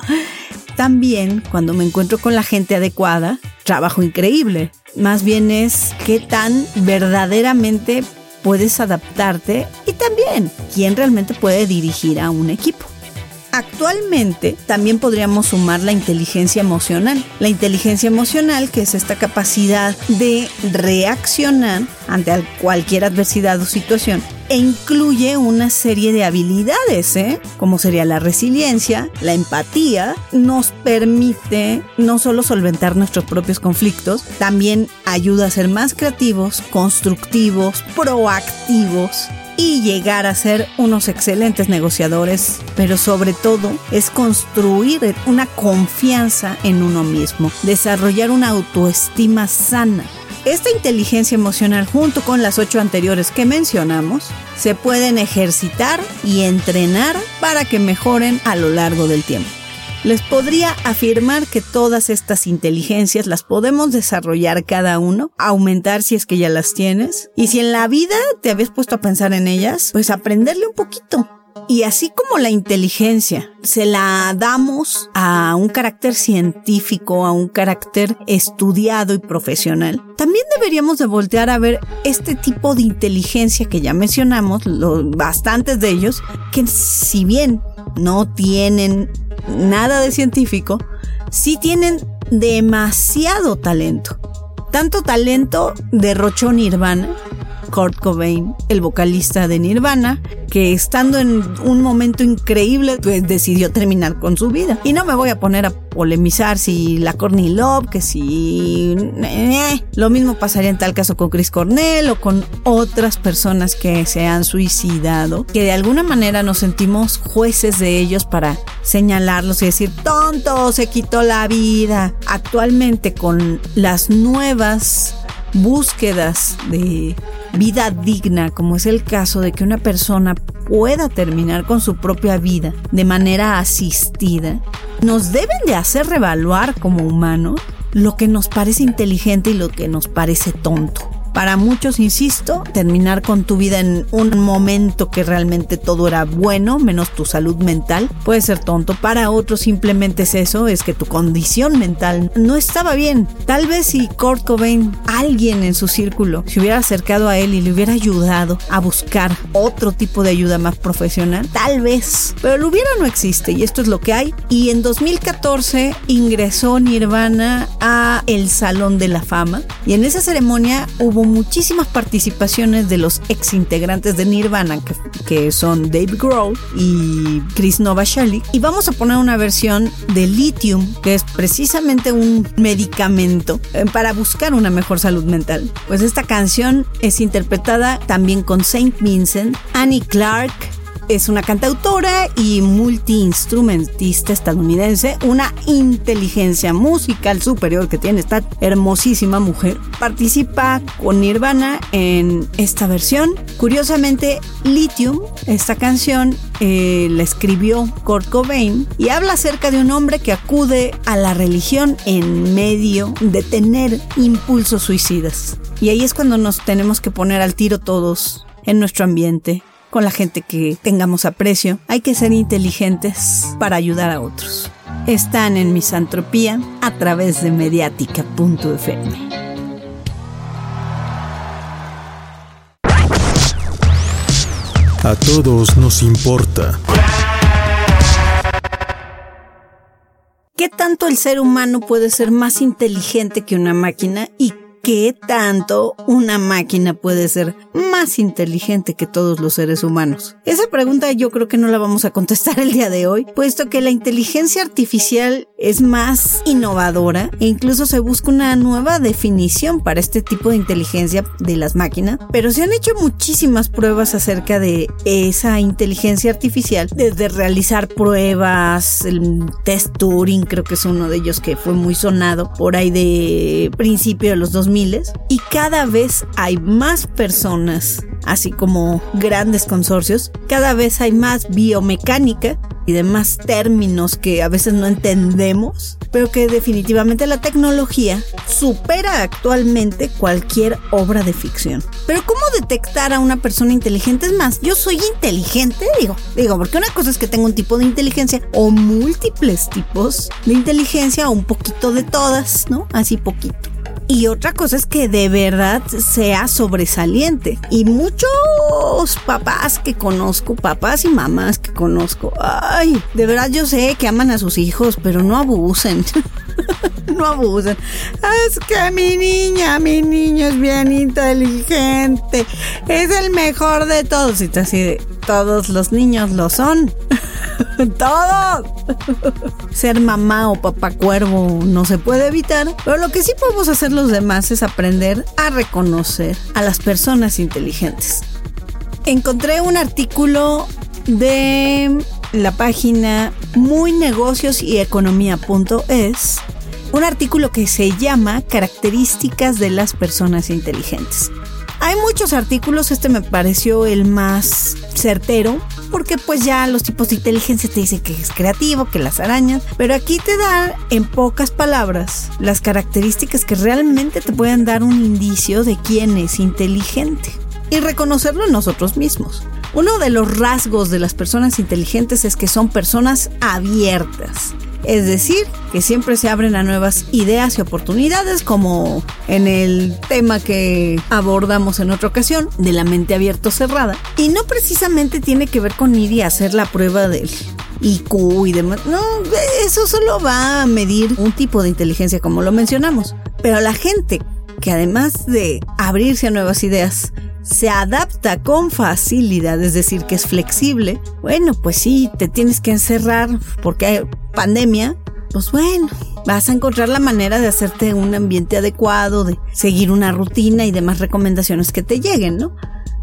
También cuando me encuentro con la gente adecuada, trabajo increíble. Más bien es qué tan verdaderamente puedes adaptarte y también quién realmente puede dirigir a un equipo. Actualmente también podríamos sumar la inteligencia emocional. La inteligencia emocional, que es esta capacidad de reaccionar ante cualquier adversidad o situación e incluye una serie de habilidades, ¿eh? como sería la resiliencia, la empatía, nos permite no solo solventar nuestros propios conflictos, también ayuda a ser más creativos, constructivos, proactivos y llegar a ser unos excelentes negociadores, pero sobre todo es construir una confianza en uno mismo, desarrollar una autoestima sana. Esta inteligencia emocional junto con las ocho anteriores que mencionamos se pueden ejercitar y entrenar para que mejoren a lo largo del tiempo. Les podría afirmar que todas estas inteligencias las podemos desarrollar cada uno, aumentar si es que ya las tienes, y si en la vida te habías puesto a pensar en ellas, pues aprenderle un poquito. Y así como la inteligencia se la damos a un carácter científico, a un carácter estudiado y profesional, también deberíamos de voltear a ver este tipo de inteligencia que ya mencionamos, bastantes de ellos, que si bien no tienen nada de científico, sí tienen demasiado talento. Tanto talento derrochó Nirvana Kurt Cobain, el vocalista de Nirvana, que estando en un momento increíble, pues decidió terminar con su vida. Y no me voy a poner a polemizar si la Courtney Love, que si... Eh, lo mismo pasaría en tal caso con Chris Cornell o con otras personas que se han suicidado, que de alguna manera nos sentimos jueces de ellos para señalarlos y decir, tonto, se quitó la vida. Actualmente con las nuevas búsquedas de vida digna, como es el caso de que una persona pueda terminar con su propia vida de manera asistida, nos deben de hacer revaluar como humanos lo que nos parece inteligente y lo que nos parece tonto. Para muchos, insisto, terminar con tu vida en un momento que realmente todo era bueno, menos tu salud mental, puede ser tonto. Para otros simplemente es eso, es que tu condición mental no estaba bien. Tal vez si Kurt Cobain, alguien en su círculo, se hubiera acercado a él y le hubiera ayudado a buscar otro tipo de ayuda más profesional, tal vez. Pero lo hubiera no existe y esto es lo que hay. Y en 2014 ingresó Nirvana a el Salón de la Fama y en esa ceremonia hubo muchísimas participaciones de los ex integrantes de Nirvana, que, son Dave Grohl y Chris Novoselic. Y vamos a poner una versión de Lithium, que es precisamente un medicamento eh, para buscar una mejor salud mental. Pues esta canción es interpretada también con Saint Vincent, Annie Clark, es una cantautora y multiinstrumentista estadounidense, una inteligencia musical superior que tiene esta hermosísima mujer. Participa con Nirvana en esta versión. Curiosamente, Lithium, esta canción, eh, la escribió Kurt Cobain y habla acerca de un hombre que acude a la religión en medio de tener impulsos suicidas. Y ahí es cuando nos tenemos que poner al tiro todos en nuestro ambiente con la gente que tengamos aprecio. Hay que ser inteligentes para ayudar a otros. Están en Misantropía a través de mediática.fm. A todos nos importa. ¿Qué tanto el ser humano puede ser más inteligente que una máquina y qué tanto una máquina puede ser más inteligente que todos los seres humanos? Esa pregunta yo creo que no la vamos a contestar el día de hoy, puesto que la inteligencia artificial es más innovadora e incluso se busca una nueva definición para este tipo de inteligencia de las máquinas, pero se han hecho muchísimas pruebas acerca de esa inteligencia artificial, desde realizar pruebas, el test Turing creo que es uno de ellos que fue muy sonado por ahí de principio de los 2000 y cada vez hay más personas, así como grandes consorcios, cada vez hay más biomecánica y demás términos que a veces no entendemos, pero que definitivamente la tecnología supera actualmente cualquier obra de ficción. Pero ¿cómo detectar a una persona inteligente? Es más, yo soy inteligente, digo, digo, porque una cosa es que tengo un tipo de inteligencia o múltiples tipos de inteligencia o un poquito de todas, ¿no? Así poquito. Y otra cosa es que de verdad sea sobresaliente. Y muchos papás que conozco, papás y mamás que conozco, ay, de verdad yo sé que aman a sus hijos, pero no abusen. no abusen. Es que mi niña, mi niño es bien inteligente. Es el mejor de todos. Y así todos los niños lo son. todos. Ser mamá o papá cuervo no se puede evitar, pero lo que sí podemos hacer los demás es aprender a reconocer a las personas inteligentes. Encontré un artículo de la página muy negocios un artículo que se llama Características de las personas inteligentes. Hay muchos artículos, este me pareció el más certero, porque pues ya los tipos de inteligencia te dicen que es creativo, que las arañas, pero aquí te dan en pocas palabras las características que realmente te pueden dar un indicio de quién es inteligente y reconocerlo en nosotros mismos. Uno de los rasgos de las personas inteligentes es que son personas abiertas. Es decir, que siempre se abren a nuevas ideas y oportunidades, como en el tema que abordamos en otra ocasión, de la mente abierta o cerrada. Y no precisamente tiene que ver con ir y hacer la prueba del IQ y demás. No, eso solo va a medir un tipo de inteligencia, como lo mencionamos. Pero la gente que además de abrirse a nuevas ideas, se adapta con facilidad, es decir, que es flexible, bueno, pues sí, te tienes que encerrar porque hay pandemia, pues bueno, vas a encontrar la manera de hacerte un ambiente adecuado, de seguir una rutina y demás recomendaciones que te lleguen, ¿no?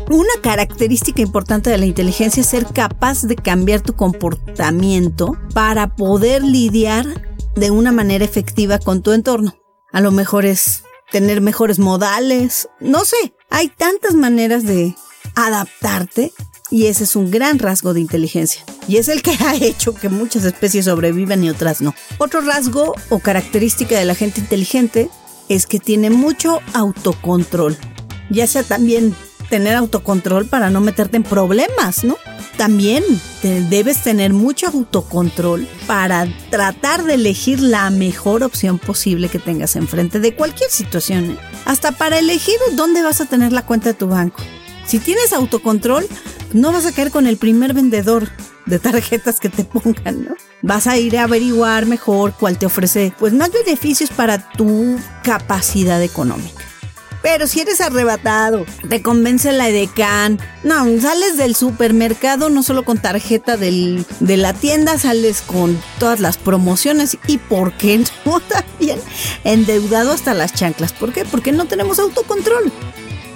Una característica importante de la inteligencia es ser capaz de cambiar tu comportamiento para poder lidiar de una manera efectiva con tu entorno. A lo mejor es tener mejores modales, no sé, hay tantas maneras de adaptarte y ese es un gran rasgo de inteligencia. Y es el que ha hecho que muchas especies sobrevivan y otras no. Otro rasgo o característica de la gente inteligente es que tiene mucho autocontrol. Ya sea también tener autocontrol para no meterte en problemas, ¿no? También debes tener mucho autocontrol para tratar de elegir la mejor opción posible que tengas enfrente de cualquier situación. Hasta para elegir dónde vas a tener la cuenta de tu banco. Si tienes autocontrol, no vas a caer con el primer vendedor de tarjetas que te pongan, ¿no? Vas a ir a averiguar mejor cuál te ofrece pues más beneficios para tu capacidad económica. Pero si eres arrebatado, te convence la edecán, no, sales del supermercado no solo con tarjeta de la tienda, sales con todas las promociones y ¿por qué no también endeudado hasta las chanclas? ¿Por qué? Porque no tenemos autocontrol.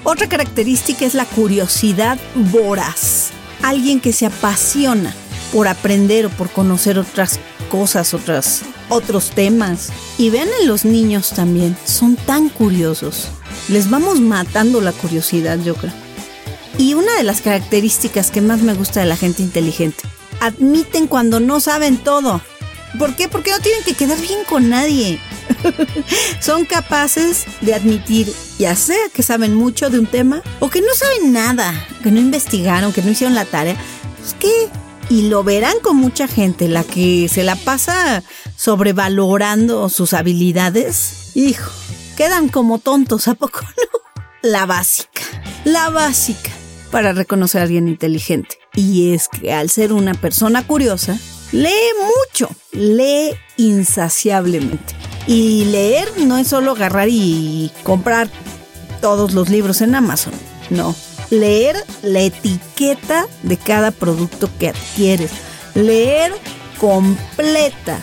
Otra característica es la curiosidad voraz. Alguien que se apasiona por aprender o por conocer otras cosas, otras, otros temas. Y vean en los niños también, son tan curiosos. Les vamos matando la curiosidad, yo creo. Y una de las características que más me gusta de la gente inteligente, admiten cuando no saben todo. ¿Por qué? Porque no tienen que quedar bien con nadie. Son capaces de admitir, ya sea que saben mucho de un tema o que no saben nada, que no investigaron, que no hicieron la tarea. Es que, y lo verán con mucha gente, la que se la pasa sobrevalorando sus habilidades. Hijo, quedan como tontos, ¿a poco no? La básica, la básica para reconocer a alguien inteligente. Y es que al ser una persona curiosa, lee mucho, lee insaciablemente. Y leer no es solo agarrar y comprar todos los libros en Amazon, no. Leer la etiqueta de cada producto que adquieres. Leer completa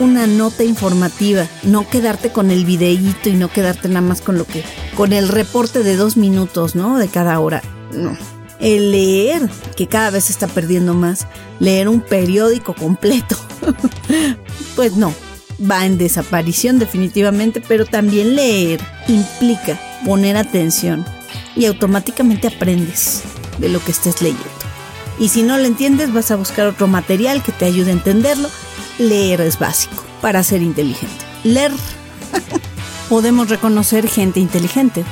una nota informativa, no quedarte con el videíto y no quedarte nada más con lo que, con el reporte de dos minutos, ¿no? De cada hora. No. El leer, que cada vez se está perdiendo más, leer un periódico completo, pues no, va en desaparición definitivamente, pero también leer implica poner atención y automáticamente aprendes de lo que estés leyendo. Y si no lo entiendes, vas a buscar otro material que te ayude a entenderlo leer es básico para ser inteligente. Leer. Podemos reconocer gente inteligente,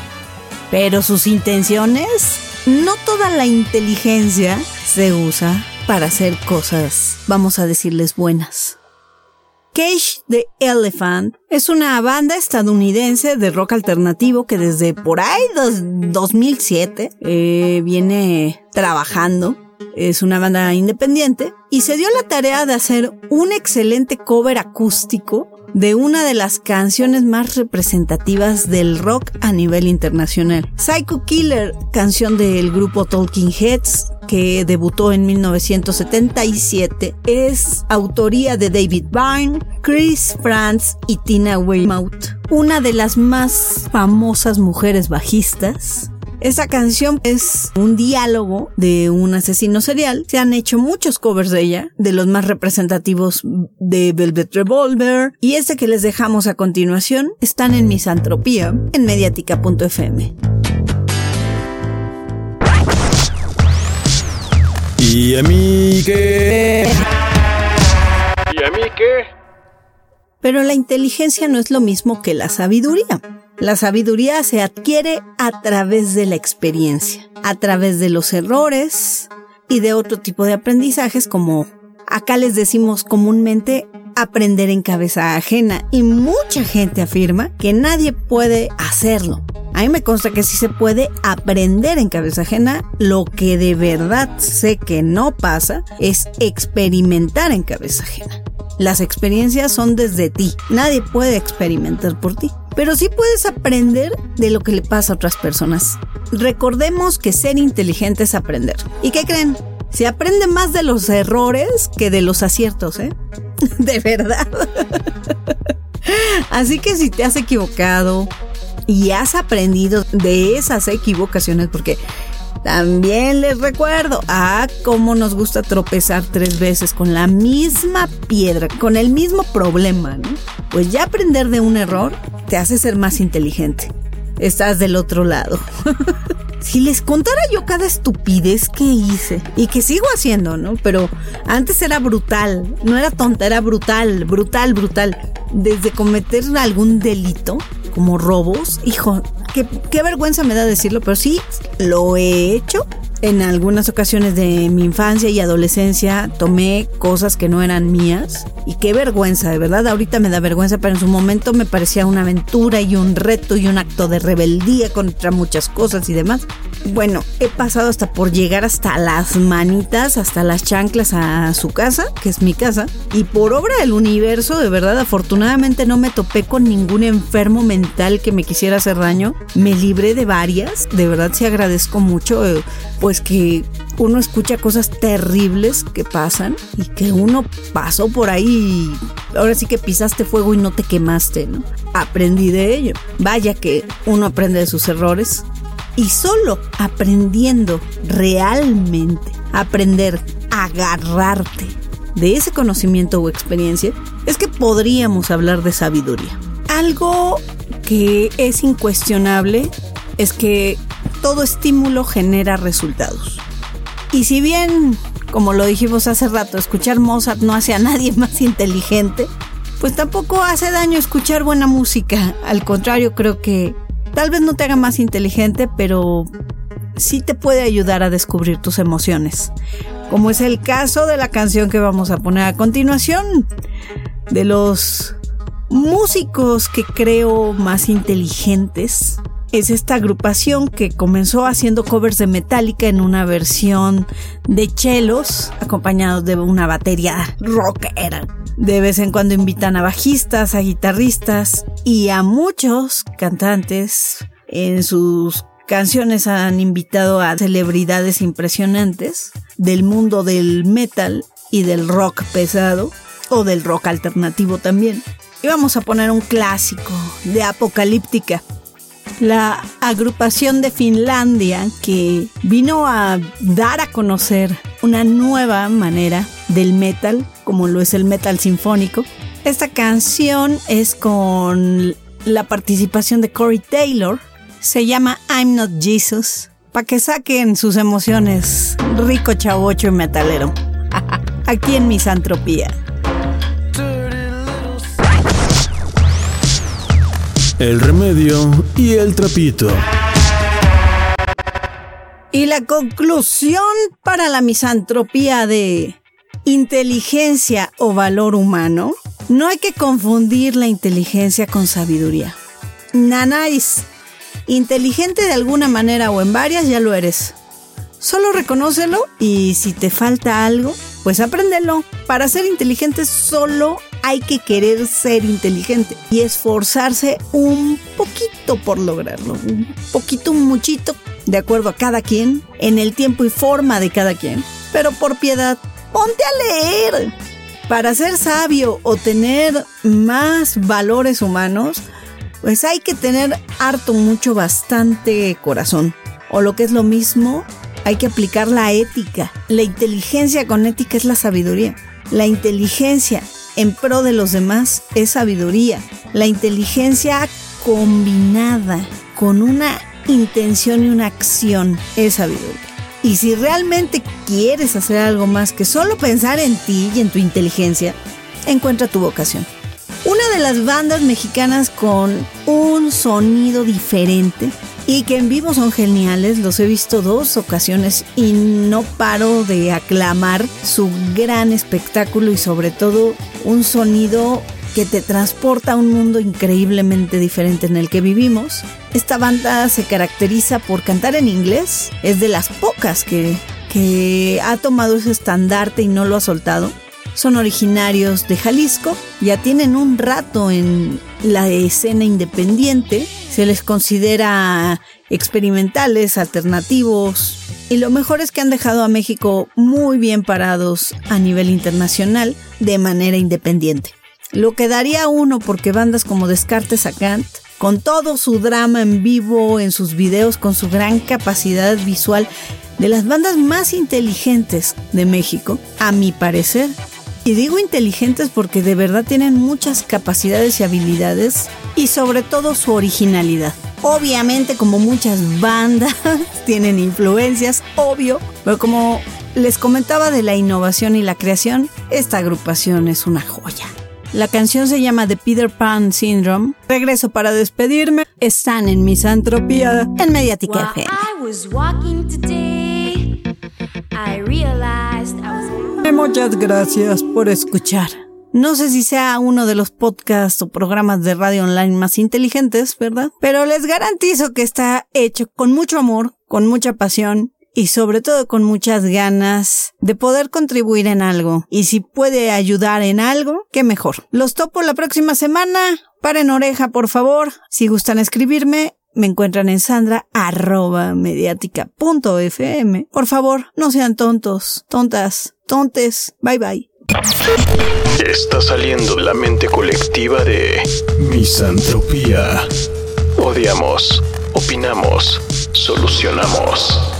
pero sus intenciones, no toda la inteligencia se usa para hacer cosas, vamos a decirles, buenas. Cage the Elephant es una banda estadounidense de rock alternativo que desde por ahí 2007 eh, viene trabajando es una banda independiente y se dio la tarea de hacer un excelente cover acústico de una de las canciones más representativas del rock a nivel internacional. Psycho Killer, canción del grupo Talking Heads, que debutó en 1977, es autoría de David Byrne, Chris Franz y Tina Weymouth, una de las más famosas mujeres bajistas esa canción es un diálogo de un asesino serial. Se han hecho muchos covers de ella, de los más representativos de Velvet Revolver. Y este que les dejamos a continuación están en Misantropía, en mediática.fm. ¿Y a mí qué? ¿Y a mí qué? Pero la inteligencia no es lo mismo que la sabiduría. La sabiduría se adquiere a través de la experiencia, a través de los errores y de otro tipo de aprendizajes como acá les decimos comúnmente aprender en cabeza ajena y mucha gente afirma que nadie puede hacerlo. A mí me consta que sí se puede aprender en cabeza ajena. Lo que de verdad sé que no pasa es experimentar en cabeza ajena. Las experiencias son desde ti. Nadie puede experimentar por ti pero sí puedes aprender de lo que le pasa a otras personas. Recordemos que ser inteligente es aprender. ¿Y qué creen? Se aprende más de los errores que de los aciertos, ¿eh? De verdad. Así que si te has equivocado y has aprendido de esas equivocaciones, porque también les recuerdo, ah, cómo nos gusta tropezar tres veces con la misma piedra, con el mismo problema, ¿no? Pues ya aprender de un error te hace ser más inteligente. Estás del otro lado. si les contara yo cada estupidez que hice y que sigo haciendo, ¿no? Pero antes era brutal, no era tonta, era brutal, brutal, brutal. Desde cometer algún delito, como robos, hijo, qué, qué vergüenza me da decirlo, pero sí, lo he hecho en algunas ocasiones de mi infancia y adolescencia tomé cosas que no eran mías y qué vergüenza, de verdad, ahorita me da vergüenza, pero en su momento me parecía una aventura y un reto y un acto de rebeldía contra muchas cosas y demás. Bueno, he pasado hasta por llegar hasta las manitas, hasta las chanclas a su casa, que es mi casa, y por obra del universo, de verdad, afortunadamente no me topé con ningún enfermo mental que me quisiera hacer daño. Me libré de varias, de verdad sí agradezco mucho. Eh, pues que uno escucha cosas terribles que pasan y que uno pasó por ahí ahora sí que pisaste fuego y no te quemaste, ¿no? Aprendí de ello. Vaya que uno aprende de sus errores y solo aprendiendo realmente, aprender agarrarte de ese conocimiento o experiencia, es que podríamos hablar de sabiduría. Algo que es incuestionable es que todo estímulo genera resultados. Y si bien, como lo dijimos hace rato, escuchar Mozart no hace a nadie más inteligente, pues tampoco hace daño escuchar buena música. Al contrario, creo que tal vez no te haga más inteligente, pero sí te puede ayudar a descubrir tus emociones. Como es el caso de la canción que vamos a poner a continuación, de los músicos que creo más inteligentes es esta agrupación que comenzó haciendo covers de Metallica en una versión de chelos, acompañados de una batería rockera. De vez en cuando invitan a bajistas, a guitarristas y a muchos cantantes. En sus canciones han invitado a celebridades impresionantes del mundo del metal y del rock pesado o del rock alternativo también. Y vamos a poner un clásico de Apocalíptica, la agrupación de Finlandia que vino a dar a conocer una nueva manera del metal, como lo es el metal sinfónico. Esta canción es con la participación de Corey Taylor. Se llama I'm Not Jesus. Para que saquen sus emociones, rico chavocho y metalero. Aquí en Misantropía. El remedio y el trapito. Y la conclusión para la misantropía de inteligencia o valor humano, no hay que confundir la inteligencia con sabiduría. Nanáis, inteligente de alguna manera o en varias ya lo eres. Solo reconócelo y si te falta algo, pues apréndelo. Para ser inteligente solo hay que querer ser inteligente y esforzarse un poquito por lograrlo. Un poquito, un muchito, de acuerdo a cada quien, en el tiempo y forma de cada quien. Pero por piedad, ponte a leer. Para ser sabio o tener más valores humanos, pues hay que tener harto, mucho, bastante corazón. O lo que es lo mismo, hay que aplicar la ética. La inteligencia con ética es la sabiduría. La inteligencia en pro de los demás es sabiduría. La inteligencia combinada con una intención y una acción es sabiduría. Y si realmente quieres hacer algo más que solo pensar en ti y en tu inteligencia, encuentra tu vocación. Una de las bandas mexicanas con un sonido diferente y que en vivo son geniales, los he visto dos ocasiones y no paro de aclamar su gran espectáculo y sobre todo un sonido que te transporta a un mundo increíblemente diferente en el que vivimos. Esta banda se caracteriza por cantar en inglés, es de las pocas que, que ha tomado ese estandarte y no lo ha soltado. Son originarios de Jalisco, ya tienen un rato en la escena independiente se les considera experimentales, alternativos, y lo mejor es que han dejado a México muy bien parados a nivel internacional de manera independiente. Lo que daría uno porque bandas como Descartes a Kant, con todo su drama en vivo en sus videos, con su gran capacidad visual, de las bandas más inteligentes de México, a mi parecer, y digo inteligentes porque de verdad tienen muchas capacidades y habilidades y sobre todo su originalidad. Obviamente como muchas bandas tienen influencias, obvio, pero como les comentaba de la innovación y la creación, esta agrupación es una joya. La canción se llama The Peter Pan Syndrome. Regreso para despedirme. Están en Misantropía en Mediatica FM. Muchas gracias por escuchar. No sé si sea uno de los podcasts o programas de radio online más inteligentes, ¿verdad? Pero les garantizo que está hecho con mucho amor, con mucha pasión y sobre todo con muchas ganas de poder contribuir en algo. Y si puede ayudar en algo, qué mejor. Los topo la próxima semana. Paren oreja, por favor. Si gustan escribirme, me encuentran en sandra. Por favor, no sean tontos, tontas, tontes. Bye bye. Está saliendo la mente colectiva de misantropía. Odiamos, opinamos, solucionamos.